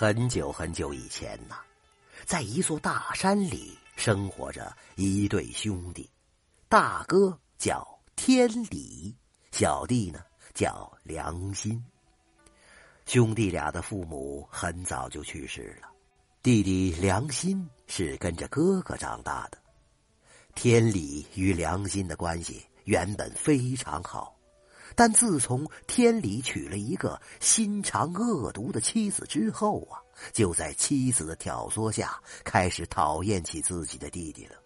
很久很久以前呐，在一座大山里生活着一对兄弟，大哥叫天理，小弟呢叫良心。兄弟俩的父母很早就去世了，弟弟良心是跟着哥哥长大的。天理与良心的关系原本非常好。但自从天理娶了一个心肠恶毒的妻子之后啊，就在妻子的挑唆下，开始讨厌起自己的弟弟了。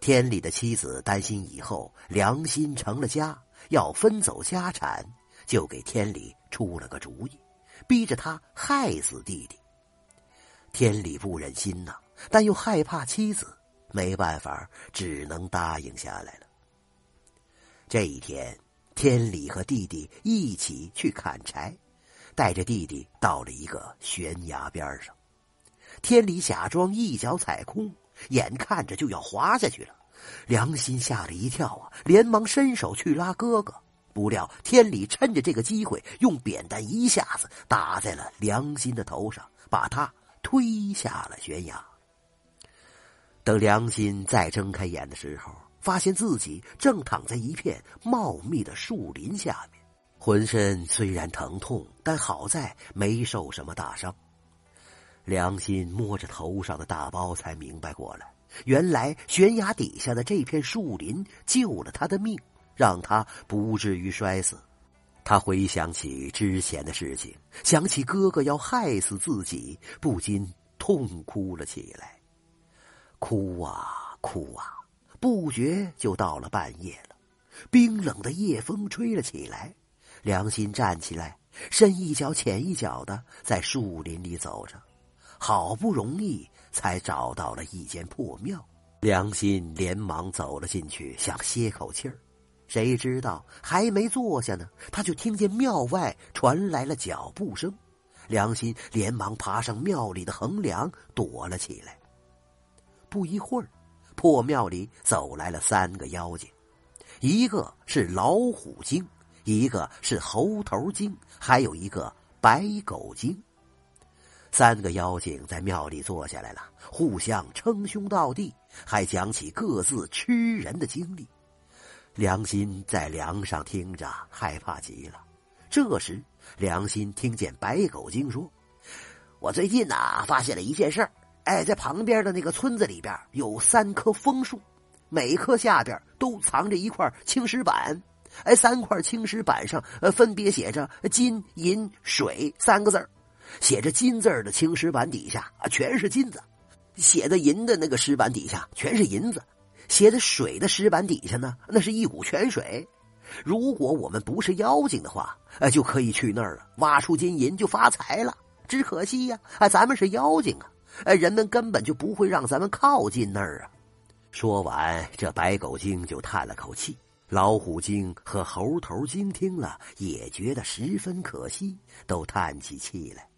天理的妻子担心以后良心成了家要分走家产，就给天理出了个主意，逼着他害死弟弟。天理不忍心呐，但又害怕妻子，没办法，只能答应下来了。这一天。天理和弟弟一起去砍柴，带着弟弟到了一个悬崖边上。天理假装一脚踩空，眼看着就要滑下去了。良心吓了一跳啊，连忙伸手去拉哥哥。不料天理趁着这个机会，用扁担一下子打在了良心的头上，把他推下了悬崖。等良心再睁开眼的时候，发现自己正躺在一片茂密的树林下面，浑身虽然疼痛，但好在没受什么大伤。良心摸着头上的大包，才明白过来，原来悬崖底下的这片树林救了他的命，让他不至于摔死。他回想起之前的事情，想起哥哥要害死自己，不禁痛哭了起来。哭啊哭啊！不觉就到了半夜了，冰冷的夜风吹了起来。良心站起来，深一脚浅一脚的在树林里走着，好不容易才找到了一间破庙。良心连忙走了进去，想歇口气儿，谁知道还没坐下呢，他就听见庙外传来了脚步声。良心连忙爬上庙里的横梁，躲了起来。不一会儿。破庙里走来了三个妖精，一个是老虎精，一个是猴头精，还有一个白狗精。三个妖精在庙里坐下来了，互相称兄道弟，还讲起各自吃人的经历。良心在梁上听着，害怕极了。这时，良心听见白狗精说：“我最近呐，发现了一件事儿。”哎，在旁边的那个村子里边有三棵枫树，每棵下边都藏着一块青石板。哎，三块青石板上呃分别写着“金银水”三个字写着“金”字的青石板底下啊全是金子，写的“银”的那个石板底下全是银子，写的“水”的石板底下呢那是一股泉水。如果我们不是妖精的话，呃就可以去那儿了，挖出金银就发财了。只可惜呀，啊咱们是妖精啊。哎，人们根本就不会让咱们靠近那儿啊！说完，这白狗精就叹了口气。老虎精和猴头精听了，也觉得十分可惜，都叹起气来。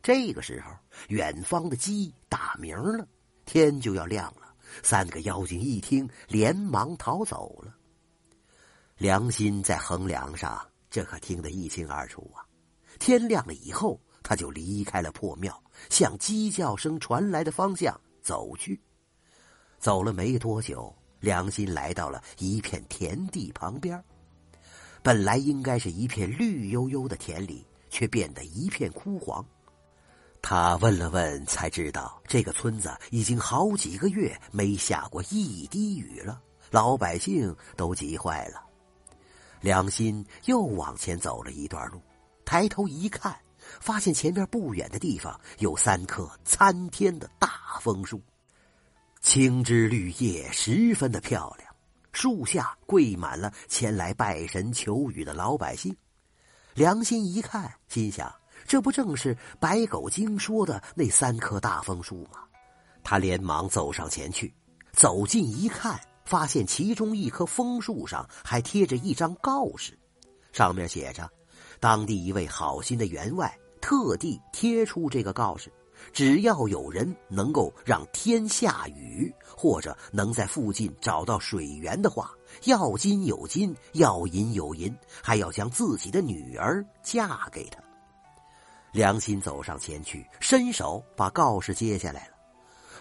这个时候，远方的鸡打鸣了，天就要亮了。三个妖精一听，连忙逃走了。良心在横梁上，这可听得一清二楚啊！天亮了以后。他就离开了破庙，向鸡叫声传来的方向走去。走了没多久，良心来到了一片田地旁边。本来应该是一片绿油油的田里，却变得一片枯黄。他问了问，才知道这个村子已经好几个月没下过一滴雨了，老百姓都急坏了。良心又往前走了一段路，抬头一看。发现前面不远的地方有三棵参天的大枫树，青枝绿叶十分的漂亮。树下跪满了前来拜神求雨的老百姓。良心一看，心想：这不正是白狗精说的那三棵大枫树吗？他连忙走上前去，走近一看，发现其中一棵枫树上还贴着一张告示，上面写着：“当地一位好心的员外。”特地贴出这个告示，只要有人能够让天下雨，或者能在附近找到水源的话，要金有金，要银有银，还要将自己的女儿嫁给他。良心走上前去，伸手把告示接下来了。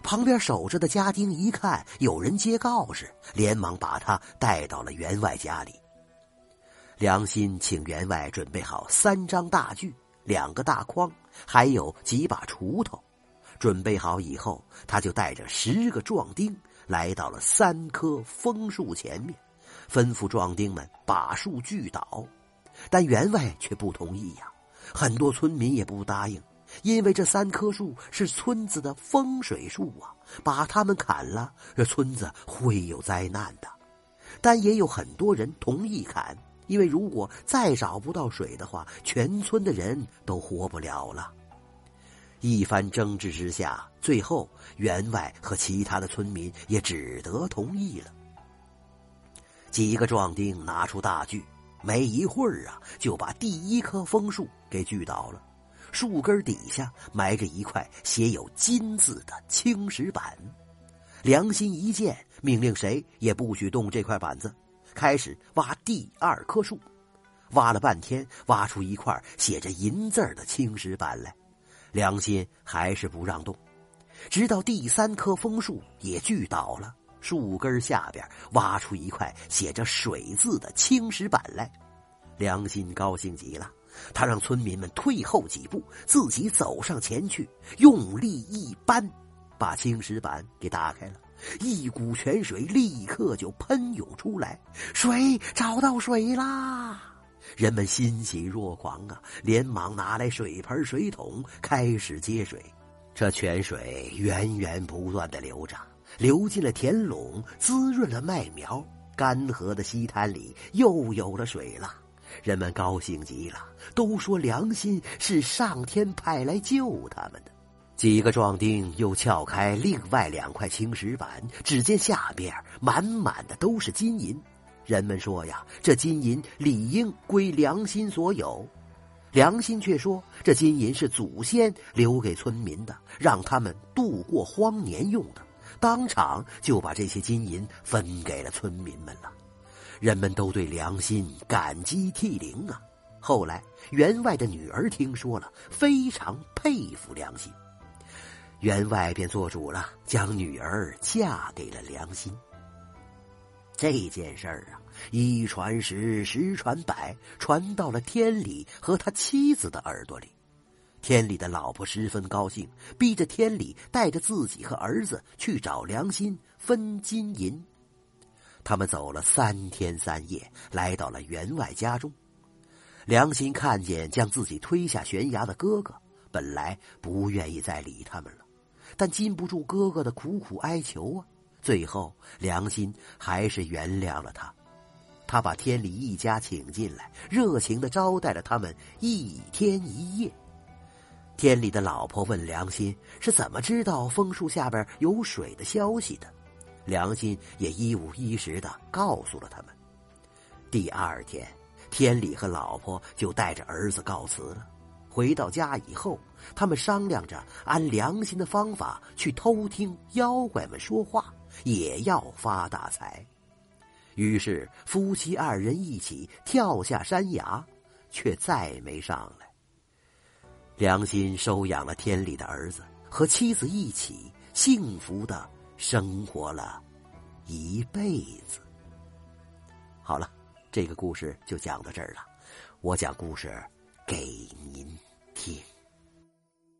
旁边守着的家丁一看有人接告示，连忙把他带到了员外家里。良心请员外准备好三张大锯、两个大筐，还有几把锄头。准备好以后，他就带着十个壮丁来到了三棵枫树前面，吩咐壮丁们把树锯倒。但员外却不同意呀，很多村民也不答应。因为这三棵树是村子的风水树啊，把他们砍了，这村子会有灾难的。但也有很多人同意砍，因为如果再找不到水的话，全村的人都活不了了。一番争执之下，最后员外和其他的村民也只得同意了。几个壮丁拿出大锯，没一会儿啊，就把第一棵枫树给锯倒了。树根底下埋着一块写有“金”字的青石板，良心一见，命令谁也不许动这块板子，开始挖第二棵树。挖了半天，挖出一块写着“银”字的青石板来，良心还是不让动。直到第三棵枫树也锯倒了，树根下边挖出一块写着“水”字的青石板来，良心高兴极了。他让村民们退后几步，自己走上前去，用力一扳，把青石板给打开了。一股泉水立刻就喷涌出来，水找到水啦！人们欣喜若狂啊，连忙拿来水盆、水桶，开始接水。这泉水源源不断的流着，流进了田垄，滋润了麦苗。干涸的溪滩里又有了水了。人们高兴极了，都说良心是上天派来救他们的。几个壮丁又撬开另外两块青石板，只见下边满满的都是金银。人们说呀，这金银理应归良心所有。良心却说，这金银是祖先留给村民的，让他们度过荒年用的。当场就把这些金银分给了村民们了。人们都对良心感激涕零啊！后来员外的女儿听说了，非常佩服良心，员外便做主了，将女儿嫁给了良心。这件事儿啊，一传十，十传百，传到了天理和他妻子的耳朵里。天理的老婆十分高兴，逼着天理带着自己和儿子去找良心分金银。他们走了三天三夜，来到了员外家中。良心看见将自己推下悬崖的哥哥，本来不愿意再理他们了，但禁不住哥哥的苦苦哀求啊。最后，良心还是原谅了他。他把天理一家请进来，热情的招待了他们一天一夜。天理的老婆问良心是怎么知道枫树下边有水的消息的。良心也一五一十的告诉了他们。第二天，天理和老婆就带着儿子告辞了。回到家以后，他们商量着按良心的方法去偷听妖怪们说话，也要发大财。于是，夫妻二人一起跳下山崖，却再没上来。良心收养了天理的儿子，和妻子一起幸福的。生活了一辈子。好了，这个故事就讲到这儿了。我讲故事给您听